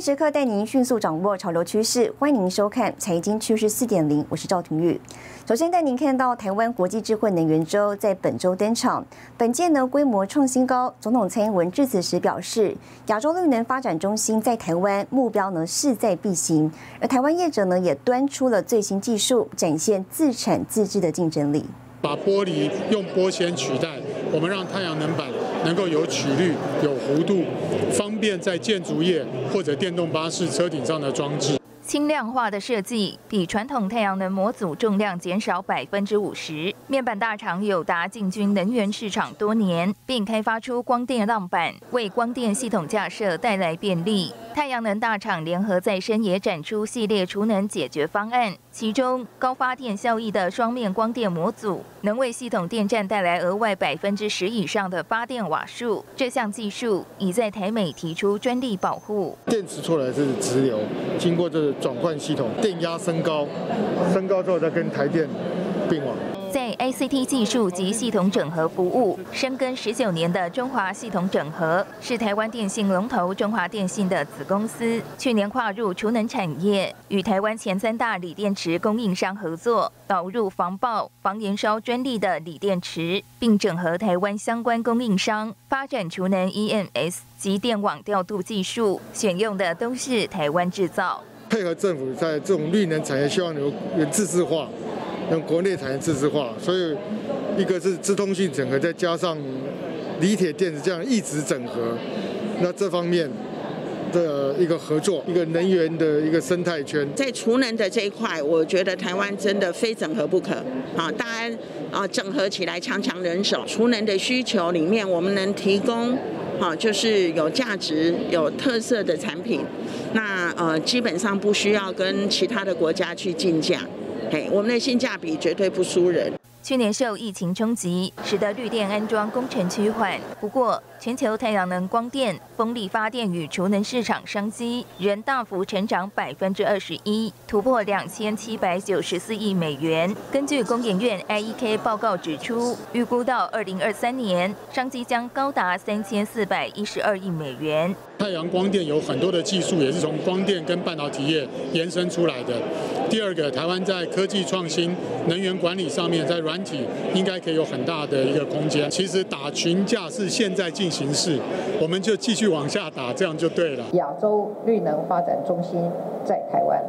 时刻带您迅速掌握潮流趋势，欢迎您收看《财经趋势四点零》，我是赵廷玉。首先带您看到台湾国际智慧能源周在本周登场，本届呢规模创新高。总统蔡英文致辞时表示，亚洲绿能发展中心在台湾，目标呢势在必行。而台湾业者呢也端出了最新技术，展现自产自制的竞争力。把玻璃用玻纤取代，我们让太阳能板。能够有曲率、有弧度，方便在建筑业或者电动巴士车顶上的装置。轻量化的设计，比传统太阳能模组重量减少百分之五十。面板大厂友达进军能源市场多年，并开发出光电浪板，为光电系统架设带来便利。太阳能大厂联合再生也展出系列储能解决方案，其中高发电效益的双面光电模组，能为系统电站带来额外百分之十以上的发电瓦数。这项技术已在台美提出专利保护。电池出来是直流，经过这转换系统，电压升高，升高之后再跟台电并网。在 ACT 技术及系统整合服务深耕十九年的中华系统整合，是台湾电信龙头中华电信的子公司。去年跨入储能产业，与台湾前三大锂电池供应商合作，导入防爆、防燃烧专利的锂电池，并整合台湾相关供应商，发展储能 EMS 及电网调度技术，选用的都是台湾制造。配合政府在这种绿能产业，希望有有自治化。用国内产业自治化，所以一个是资通讯整合，再加上锂铁电子这样一直整合，那这方面的一个合作，一个能源的一个生态圈，在储能的这一块，我觉得台湾真的非整合不可啊！当然啊，整合起来强强人手，储能的需求里面，我们能提供好就是有价值、有特色的产品，那呃基本上不需要跟其他的国家去竞价。嘿，我们的性价比绝对不输人。去年受疫情冲击，使得绿电安装工程趋缓。不过，全球太阳能、光电、风力发电与储能市场商机仍大幅成长百分之二十一，突破两千七百九十四亿美元。根据工研院 IEK 报告指出，预估到二零二三年，商机将高达三千四百一十二亿美元。太阳光电有很多的技术，也是从光电跟半导体业延伸出来的。第二个，台湾在科技创新、能源管理上面，在软体应该可以有很大的一个空间。其实打群架是现在进行式，我们就继续往下打，这样就对了。亚洲绿能发展中心在台湾，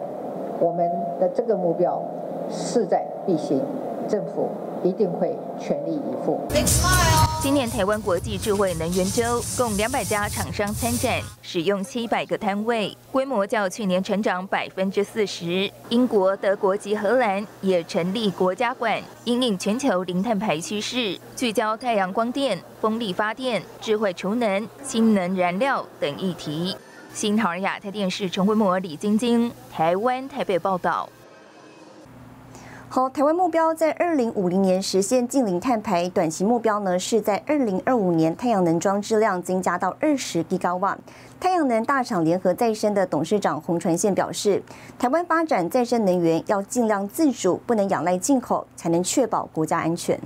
我们的这个目标势在必行，政府一定会全力以赴。今年台湾国际智慧能源周共两百家厂商参展，使用七百个摊位，规模较去年成长百分之四十。英国、德国及荷兰也成立国家馆，引领全球零碳排趋势，聚焦太阳光电、风力发电、智慧储能、氢能燃料等议题。新唐亚太电视陈慧模、李晶晶，台湾台北报道。好，台湾目标在二零五零年实现近零碳排，短期目标呢是在二零二五年太阳能装置量增加到二十吉瓦。太阳能大厂联合再生的董事长洪传宪表示，台湾发展再生能源要尽量自主，不能仰赖进口，才能确保国家安全。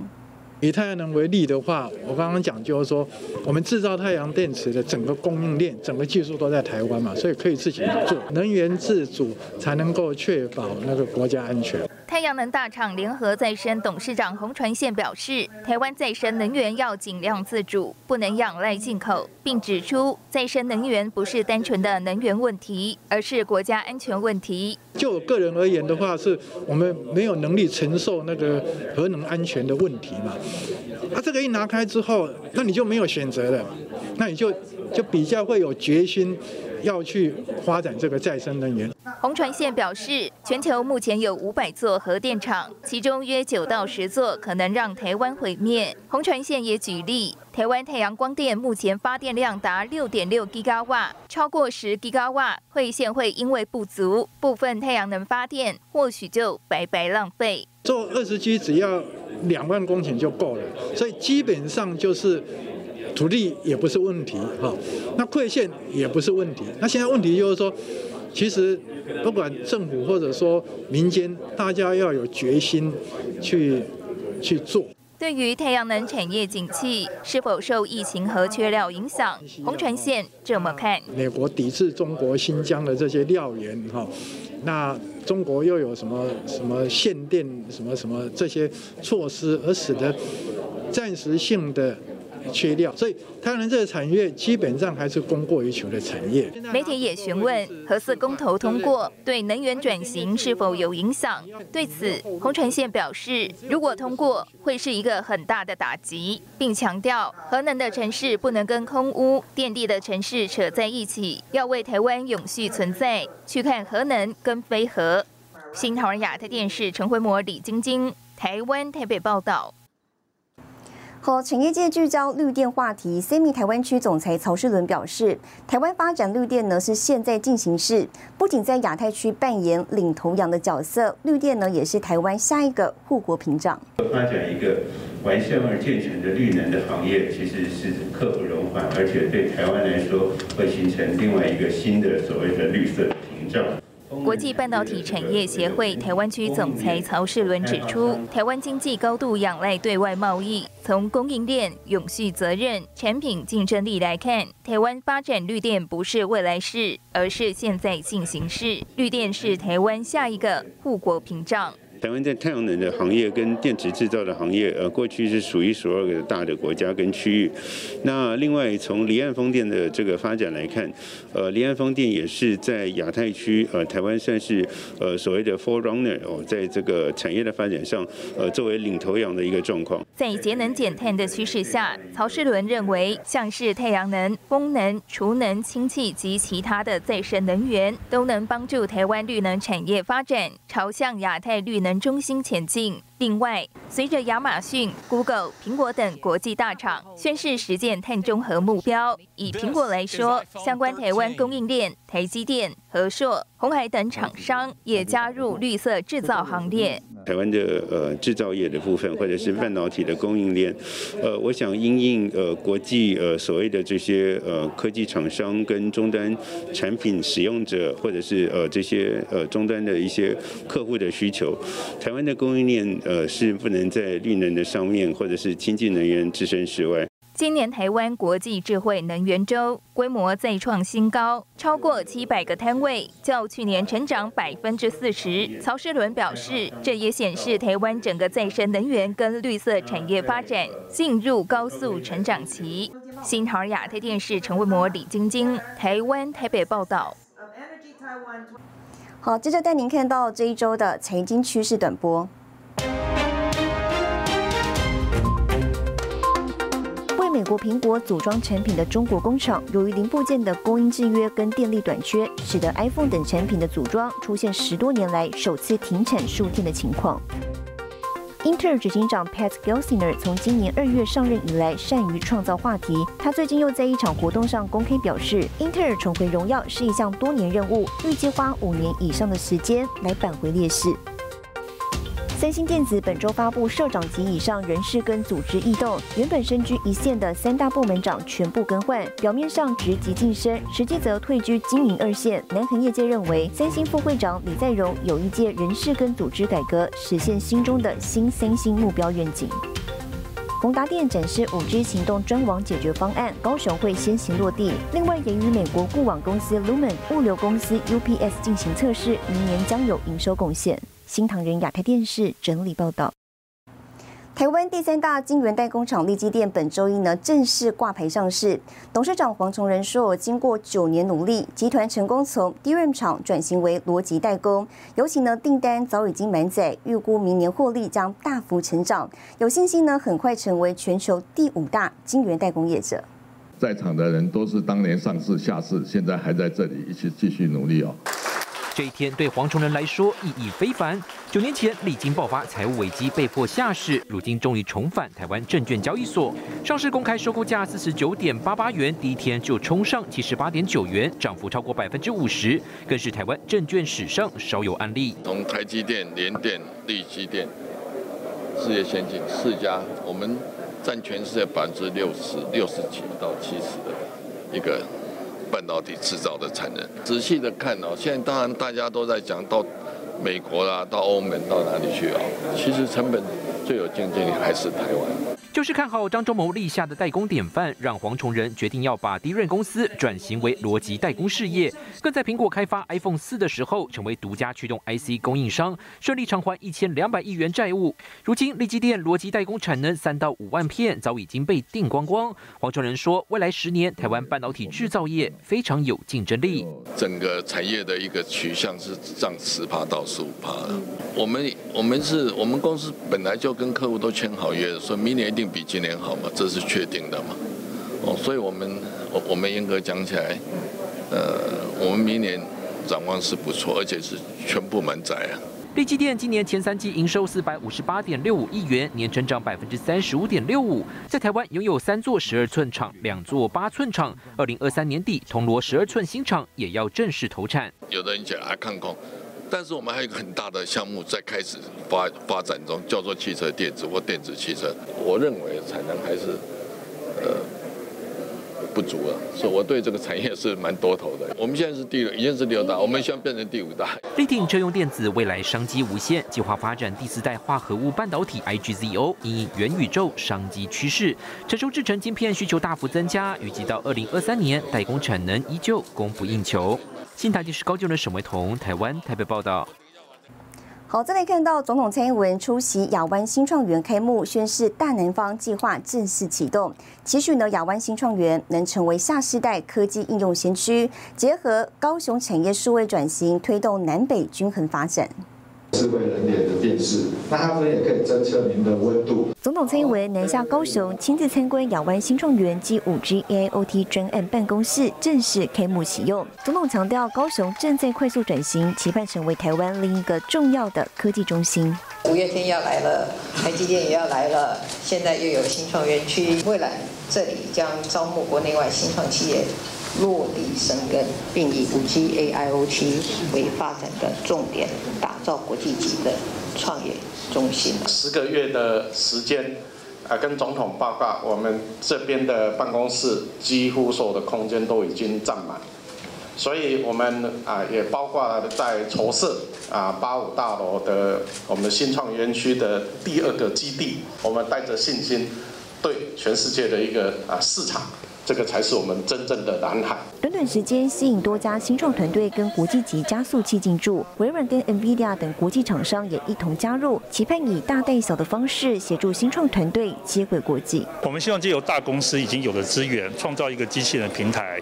以太阳能为例的话，我刚刚讲就是说，我们制造太阳电池的整个供应链、整个技术都在台湾嘛，所以可以自己做，能源自主才能够确保那个国家安全。太阳能大厂联合再生董事长洪传宪表示，台湾再生能源要尽量自主，不能仰赖进口，并指出，再生能源不是单纯的能源问题，而是国家安全问题。就我个人而言的话，是我们没有能力承受那个核能安全的问题嘛？啊，这个一拿开之后，那你就没有选择了，那你就就比较会有决心要去发展这个再生能源。洪传宪表示，全球目前有五百座核电厂，其中约九到十座可能让台湾毁灭。洪传宪也举例，台湾太阳光电目前发电量达六点六吉瓦，超过十吉瓦，会线会因为不足，部分太阳能发电或许就白白浪费。做二十 G 只要两万公顷就够了，所以基本上就是土地也不是问题哈，那馈线也不是问题。那现在问题就是说，其实不管政府或者说民间，大家要有决心去去做。对于太阳能产业景气是否受疫情和缺料影响，洪传宪这么看：美国抵制中国新疆的这些料源，哈，那中国又有什么什么限电、什么什么这些措施，而使得暂时性的。缺料，所以太阳能这个产业基本上还是供过于求的产业。媒体也询问核四公投通过对能源转型是否有影响？对此，洪传宪表示，如果通过，会是一个很大的打击，并强调核能的城市不能跟空屋、电力的城市扯在一起，要为台湾永续存在去看核能跟非核。新唐人亚太电视陈慧模、李晶晶，台湾台北报道。和产业界聚焦绿电话题，Semi 台湾区总裁曹世伦表示，台湾发展绿电呢是现在进行式，不仅在亚太区扮演领头羊的角色，绿电呢也是台湾下一个护国屏障。发展一个完善而健全的绿能的行业，其实是刻不容缓，而且对台湾来说会形成另外一个新的所谓的绿色屏障。国际半导体产业协会台湾区总裁曹世伦指出，台湾经济高度仰赖对外贸易。从供应链、永续责任、产品竞争力来看，台湾发展绿电不是未来式，而是现在进行式。绿电是台湾下一个护国屏障。台湾在太阳能的行业跟电池制造的行业，呃，过去是数一数二的大的国家跟区域。那另外从离岸风电的这个发展来看，呃，离岸风电也是在亚太区，呃，台湾算是呃所谓的 forerunner 哦，在这个产业的发展上，呃，作为领头羊的一个状况。在节能减碳的趋势下，曹世伦认为，像是太阳能、风能、储能、氢气及其他的再生能源，都能帮助台湾绿能产业发展，朝向亚太绿能。中心前进。另外，随着亚马逊、Google、苹果等国际大厂宣示实践碳中和目标，以苹果来说，相关台湾供应链、台积电、和硕、红海等厂商也加入绿色制造行列。台湾的呃制造业的部分，或者是半导体的供应链，呃，我想因应呃国际呃所谓的这些呃科技厂商跟终端产品使用者，或者是呃这些呃终端的一些客户的需求，台湾的供应链呃是不能在绿能的上面，或者是清洁能源置身事外。今年台湾国际智慧能源周规模再创新高，超过七百个摊位，较去年成长百分之四十。曹世伦表示，这也显示台湾整个再生能源跟绿色产业发展进入高速成长期。新唐亚太电视陈文模、李晶晶，台湾台北报道。好，接着带您看到这一周的财经趋势短波。美国苹果组装产品的中国工厂，由于零部件的供应制约跟电力短缺，使得 iPhone 等产品的组装出现十多年来首次停产数天的情况。英特尔执行长 Pat Gelsinger 从今年二月上任以来，善于创造话题。他最近又在一场活动上公开表示，英特尔重回荣耀是一项多年任务，预计花五年以上的时间来扳回劣势。三星电子本周发布社长级以上人事跟组织异动，原本身居一线的三大部门长全部更换，表面上职级晋升，实际则退居经营二线。南恒业界认为，三星副会长李在镕有意借人事跟组织改革，实现心中的新三星目标愿景。宏达电展示五 G 行动专网解决方案，高雄会先行落地。另外，也与美国固网公司 Lumen、物流公司 UPS 进行测试，明年将有营收贡献。新唐人亚太电视整理报道。台湾第三大晶圆代工厂立基电本周一呢正式挂牌上市。董事长黄崇仁说，经过九年努力，集团成功从 DRAM 厂转型为逻辑代工，尤其呢订单早已经满载，预估明年获利将大幅成长，有信心呢很快成为全球第五大晶圆代工业者。在场的人都是当年上市下市，现在还在这里一起继续努力哦。这一天对黄崇仁来说意义非凡。九年前历经爆发财务危机，被迫下市，如今终于重返台湾证券交易所上市，公开收购价四十九点八八元，第一天就冲上七十八点九元，涨幅超过百分之五十，更是台湾证券史上少有案例。从台积电、联电、力积电、世界先进四家，我们占全世界百分之六十六十几到七十的一个。半导体制造的产能，仔细的看哦，现在当然大家都在讲到美国啦，到欧盟到哪里去啊？其实成本最有竞争力还是台湾。就是看好张忠谋立下的代工典范，让黄崇仁决定要把迪润公司转型为逻辑代工事业，更在苹果开发 iPhone 四的时候，成为独家驱动 IC 供应商，顺利偿还一千两百亿元债务。如今立基电逻辑代工产能三到五万片，早已经被订光光。黄崇仁说，未来十年台湾半导体制造业非常有竞争力，整个产业的一个取向是涨十趴到十五趴。我们我们是我们公司本来就跟客户都签好约，说明年一定。比今年好嘛？这是确定的嘛？哦，所以我们我我们严格讲起来，呃，我们明年展望是不错，而且是全部满载啊。立基电今年前三季营收四百五十八点六五亿元，年成长百分之三十五点六五。在台湾拥有三座十二寸厂，两座八寸厂。二零二三年底，铜锣十二寸新厂也要正式投产。有的人讲啊，看空。但是我们还有一个很大的项目在开始发发展中，叫做汽车电子或电子汽车。我认为产能还是呃不足了，所以我对这个产业是蛮多头的。我们现在是第六，已经是第六大，我们希望变成第五大。力挺车用电子未来商机无限，计划发展第四代化合物半导体 IGZO，以元宇宙商机趋势，成熟制成晶片需求大幅增加，预计到二零二三年代工产能依旧供不应求。新台电视高就能沈维彤，台湾台北报道。好，再来看到总统蔡英文出席亚湾新创园开幕，宣示大南方计划正式启动，期许呢亚湾新创园能成为下世代科技应用先驱，结合高雄产业数位转型，推动南北均衡发展。智慧人脸的电视，那它这边也可以侦测您的温度。总统蔡英文南下高雄，亲自参观亚湾新创园及五 G AIoT 专案办公室，正式开幕启用。总统强调，高雄正在快速转型，期盼成为台湾另一个重要的科技中心。五月天要来了，台积电也要来了，现在又有新创园区，未来这里将招募国内外新创企业。落地生根，并以五 G AIoT 为发展的重点，打造国际级的创业中心。十个月的时间，啊，跟总统报告，我们这边的办公室几乎所有的空间都已经占满，所以我们啊也包括在筹设啊八五大楼的我们的新创园区的第二个基地，我们带着信心，对全世界的一个啊市场。这个才是我们真正的蓝海。短短时间吸引多家新创团队跟国际级加速器进驻，微软跟 NVIDIA 等国际厂商也一同加入，期盼以大带小的方式协助新创团队接轨国际。我们希望借由大公司已经有的资源，创造一个机器人平台，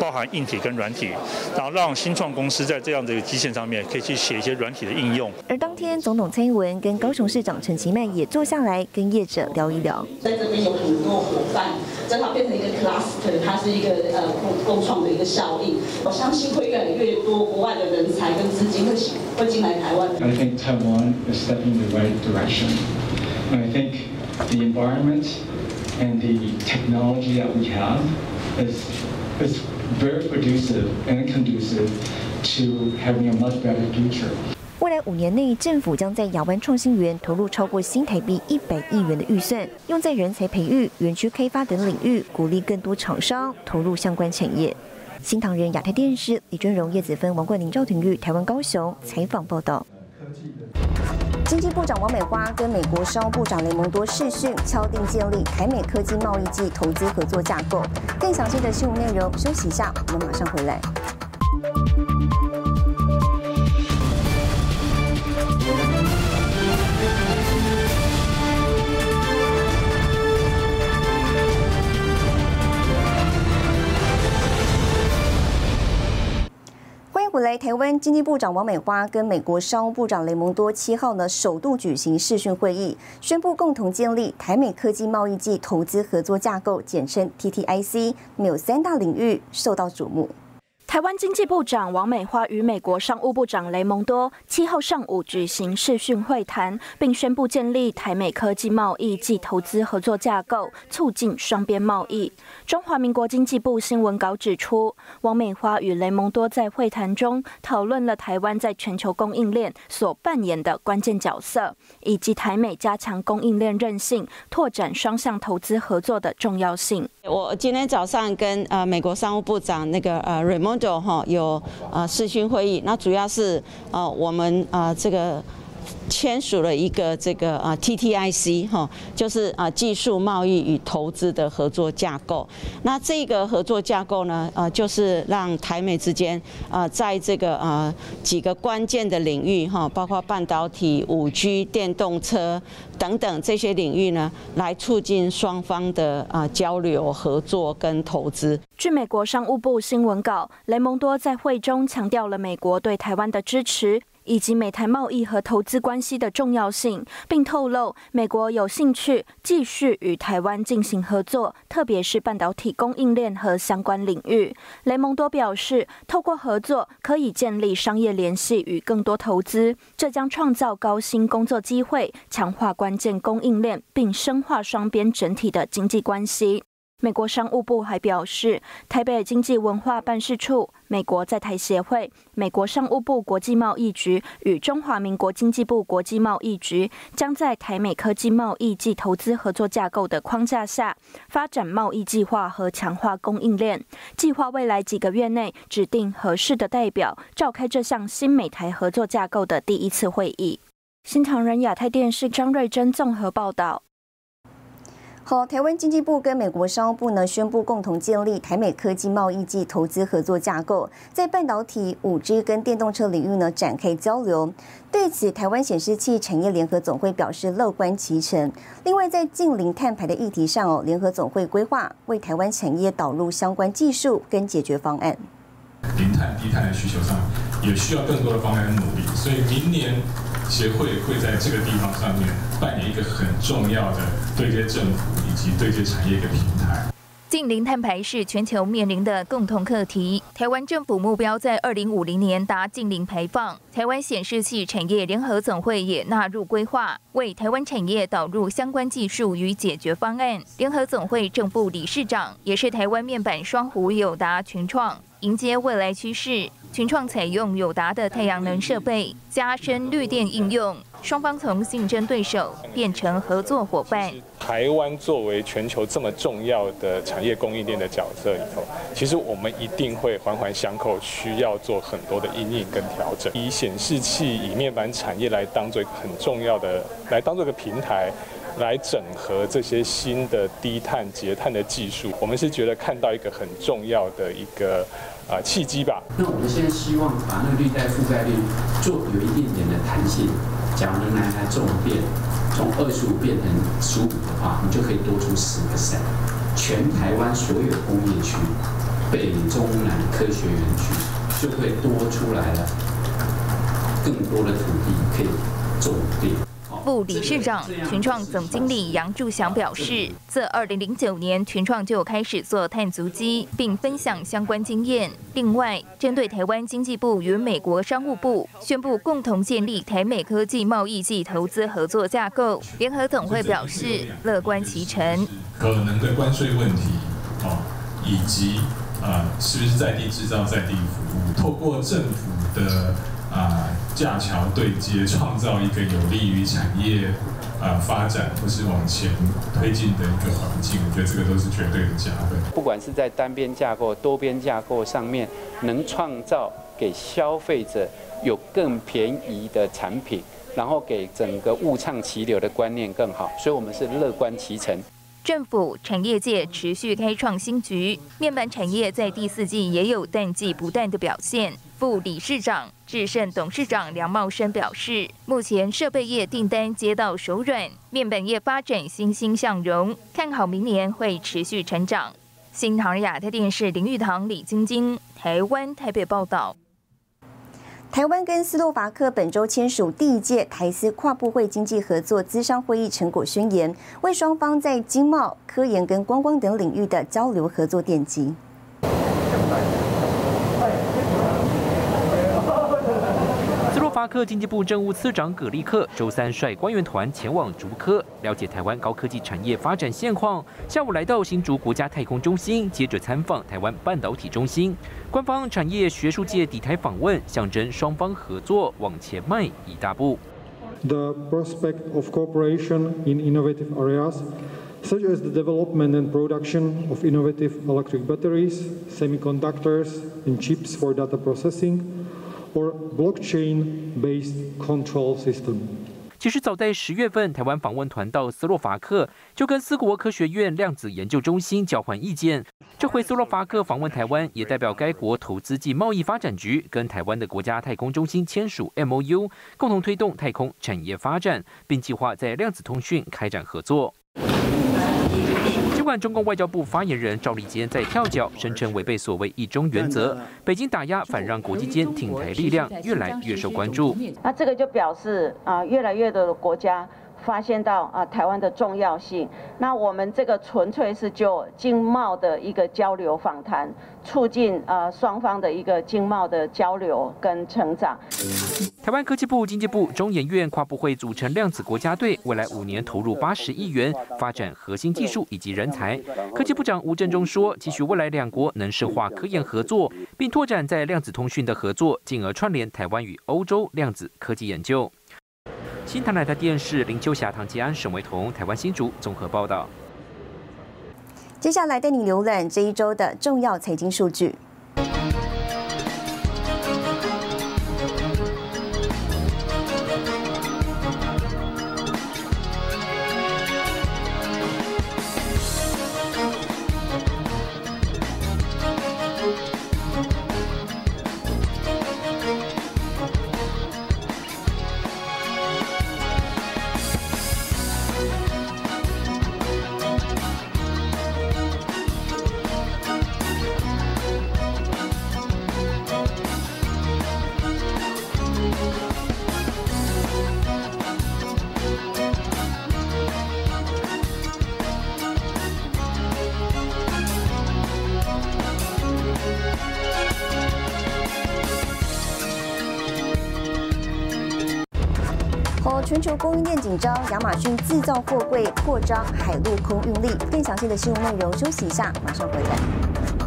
包含硬体跟软体，然后让新创公司在这样的基线上面可以去写一些软体的应用。而当天，总统蔡英文跟高雄市长陈其迈也坐下来跟业者聊一聊。在这边有很多伙伴，正好变成一个 class。它是一个呃共共创的一个效应，我相信会越来越多国外的人才跟资金会会进来台湾。I think Taiwan is stepping in the right direction. I think the environment and the technology that we have is 未来五年内，政府将在亚湾创新园投入超过新台币一百亿元的预算，用在人才培育、园区开发等领域，鼓励更多厂商投入相关产业。新唐人亚太电视李尊荣、叶子芬、王冠林、赵廷玉，台湾高雄采访报道。经济部长王美花跟美国商务部长雷蒙多视讯，敲定建立台美科技贸易暨投资合作架构。更详细的新闻内容，休息一下，我们马上回来。来，台湾经济部长王美花跟美国商务部长雷蒙多七号呢，首度举行视讯会议，宣布共同建立台美科技贸易暨投资合作架构，简称 TTIC，有三大领域受到瞩目。台湾经济部长王美花与美国商务部长雷蒙多七号上午举行视讯会谈，并宣布建立台美科技贸易暨投资合作架构，促进双边贸易。中华民国经济部新闻稿指出，王美花与雷蒙多在会谈中讨论了台湾在全球供应链所扮演的关键角色，以及台美加强供应链韧性、拓展双向投资合作的重要性。我今天早上跟呃美国商务部长那个呃 Raimondo 哈有呃视讯会议，那主要是呃我们呃这个签署了一个这个啊 TTIC 哈，就是啊技术贸易与投资的合作架构。那这个合作架构呢，呃，就是让台美之间啊，在这个啊几个关键的领域哈，包括半导体、五 G、电动车等等这些领域呢，来促进双方的啊交流、合作跟投资。据美国商务部新闻稿，雷蒙多在会中强调了美国对台湾的支持。以及美台贸易和投资关系的重要性，并透露美国有兴趣继续与台湾进行合作，特别是半导体供应链和相关领域。雷蒙多表示，透过合作可以建立商业联系与更多投资，这将创造高薪工作机会，强化关键供应链，并深化双边整体的经济关系。美国商务部还表示，台北经济文化办事处、美国在台协会、美国商务部国际贸易局与中华民国经济部国际贸易局将在台美科技贸易及投资合作架构的框架下，发展贸易计划和强化供应链。计划未来几个月内指定合适的代表，召开这项新美台合作架构的第一次会议。新唐人亚太电视张瑞珍综合报道。好，台湾经济部跟美国商务部呢宣布共同建立台美科技贸易及投资合作架构，在半导体、五 G 跟电动车领域呢展开交流。对此，台湾显示器产业联合总会表示乐观其成。另外，在近零碳排的议题上哦，联合总会规划为台湾产业导入相关技术跟解决方案。零碳、低碳的需求上，也需要更多的方案努力。所以明年。协会会在这个地方上面扮演一个很重要的对接政府以及对接产业的平台。近零碳排是全球面临的共同课题。台湾政府目标在二零五零年达近零排放。台湾显示器产业联合总会也纳入规划，为台湾产业导入相关技术与解决方案。联合总会正部理事长也是台湾面板双虎友达群创，迎接未来趋势。群创采用友达的太阳能设备，加深绿电应用，双方从竞争对手变成合作伙伴。台湾作为全球这么重要的产业供应链的角色里头，其实我们一定会环环相扣，需要做很多的应应跟调整。以显示器、以面板产业来当做很重要的，来当做一个平台，来整合这些新的低碳、节碳的技术。我们是觉得看到一个很重要的一个。啊，契机吧。那我们现在希望把那个绿带覆盖率做有一点点的弹性。假如能拿它重变，从二十五变成十五的话，你就可以多出十个 e。全台湾所有工业区、北中南科学园区就会多出来了更多的土地可以种电。副理事长、群创总经理杨柱祥表示，自2009年，群创就开始做碳足迹，并分享相关经验。另外，针对台湾经济部与美国商务部宣布共同建立台美科技贸易及投资合作架构，联合总会表示乐观其成。可能的关税问题，啊，以及啊，是不是在地制造、在地服务，透过政府的。啊，架桥对接，创造一个有利于产业啊发展或是往前推进的一个环境，我觉得这个都是绝对的加分。不管是在单边架构、多边架构上面，能创造给消费者有更便宜的产品，然后给整个物畅其流的观念更好，所以我们是乐观其成。政府产业界持续开创新局，面板产业在第四季也有淡季不淡的表现。副理事长、智胜董事长梁茂生表示，目前设备业订单接到手软，面板业发展欣欣向荣，看好明年会持续成长。新唐亚太电视林玉堂、李晶晶，台湾台北报道。台湾跟斯洛伐克本周签署第一届台斯跨部会经济合作资商会议成果宣言，为双方在经贸、科研跟观光等领域的交流合作奠基。克经济部政务次长葛利克周三率官员团前往竹科，了解台湾高科技产业发展现况。下午来到新竹国家太空中心，接着参访台湾半导体中心。官方产业学术界抵台访问，象征双方合作往前迈一大步。The prospect of cooperation in innovative areas, such as the development and production of innovative electric batteries, semiconductors, and chips for data processing. Or blockchain-based control system. 其实早在十月份，台湾访问团到斯洛伐克，就跟斯国科学院量子研究中心交换意见。这回斯洛伐克访问台湾，也代表该国投资暨贸易发展局跟台湾的国家太空中心签署 M O U，共同推动太空产业发展，并计划在量子通讯开展合作。尽管中共外交部发言人赵立坚在跳脚，声称违背所谓“一中”原则，北京打压反让国际间挺台力量越来越受关注。那这个就表示啊，越来越多的国家。发现到啊台湾的重要性，那我们这个纯粹是就经贸的一个交流访谈，促进呃双方的一个经贸的交流跟成长。台湾科技部、经济部、中研院跨部会组成量子国家队，未来五年投入八十亿元发展核心技术以及人才。科技部长吴振中说，期许未来两国能深化科研合作，并拓展在量子通讯的合作，进而串联台湾与欧洲量子科技研究。新台的电视林秋霞、唐吉安、沈维彤，台湾新竹综合报道。接下来带你浏览这一周的重要财经数据。球供应链紧张，亚马逊制造货柜扩张海陆空运力。更详细的新闻内容，休息一下，马上回来。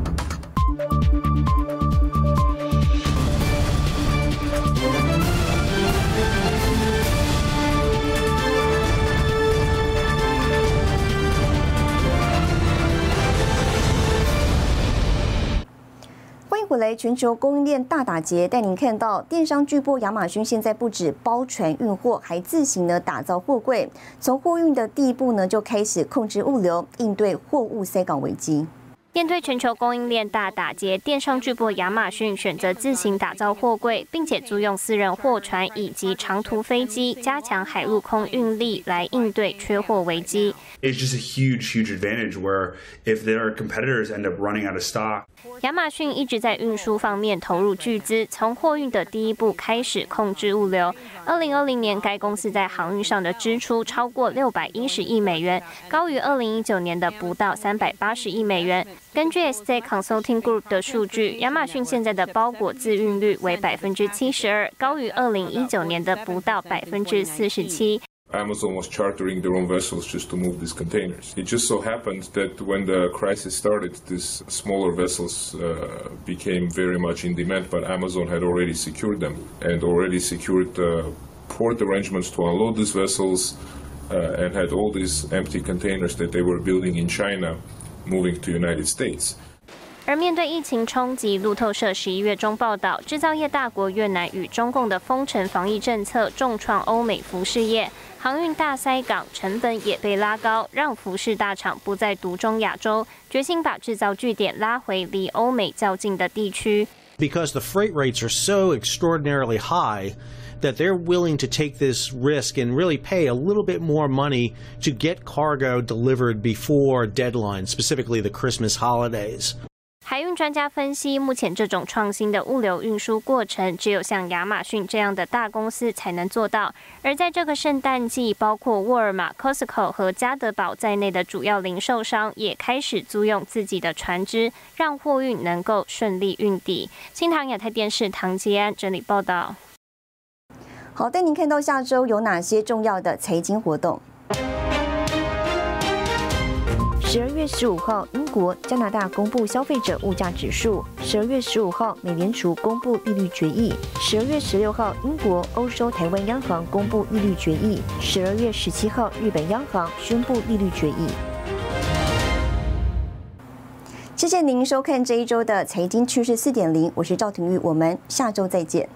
回来，全球供应链大打劫，带您看到电商巨擘亚马逊现在不止包船运货，还自行呢打造货柜，从货运的第一步呢就开始控制物流，应对货物塞港危机。面对全球供应链大打劫，电商巨擘亚马逊选择自行打造货柜，并且租用私人货船以及长途飞机，加强海陆空运力来应对缺货危机。It's just a huge, huge advantage where if their competitors end up running out of stock. 亚马逊一直在运输方面投入巨资，从货运的第一步开始控制物流。二零二零年，该公司在航运上的支出超过六百一十亿美元，高于二零一九年的不到三百八十亿美元。根据 S J Consulting Group 的数据，亚马逊现在的包裹自运率为百分之七十二，高于二零一九年的不到百分之四十七。Amazon was chartering their own vessels just to move these containers. It just so happened that when the crisis started, these smaller vessels uh, became very much in demand, but Amazon had already secured them and already secured uh, port arrangements to unload these vessels uh, and had all these empty containers that they were building in China moving to United States. 而面对疫情冲击，路透社十一月中报道，制造业大国越南与中共的封城防疫政策重创欧美服饰业，航运大塞港，成本也被拉高，让服饰大厂不再独中亚洲，决心把制造据点拉回离欧美较近的地区。Because the freight rates are so extraordinarily high. that they're willing to take this risk and really pay a little bit more money to get cargo delivered before deadline, specifically the Christmas holidays. 海运专家分析，目前这种创新的物流运输过程，只有像亚马逊这样的大公司才能做到。而在这个圣诞季，包括沃尔玛、Costco 和家得宝在内的主要零售商也开始租用自己的船只，让货运能够顺利运抵。新唐亚太电视唐吉安整理报道。好，带您看到下周有哪些重要的财经活动。十二月十五号，英国、加拿大公布消费者物价指数；十二月十五号，美联储公布利率决议；十二月十六号，英国、欧洲、台湾央行公布利率决议；十二月十七号，日本央行宣布利率决议。谢谢您收看这一周的财经趋势四点零，我是赵廷玉，我们下周再见。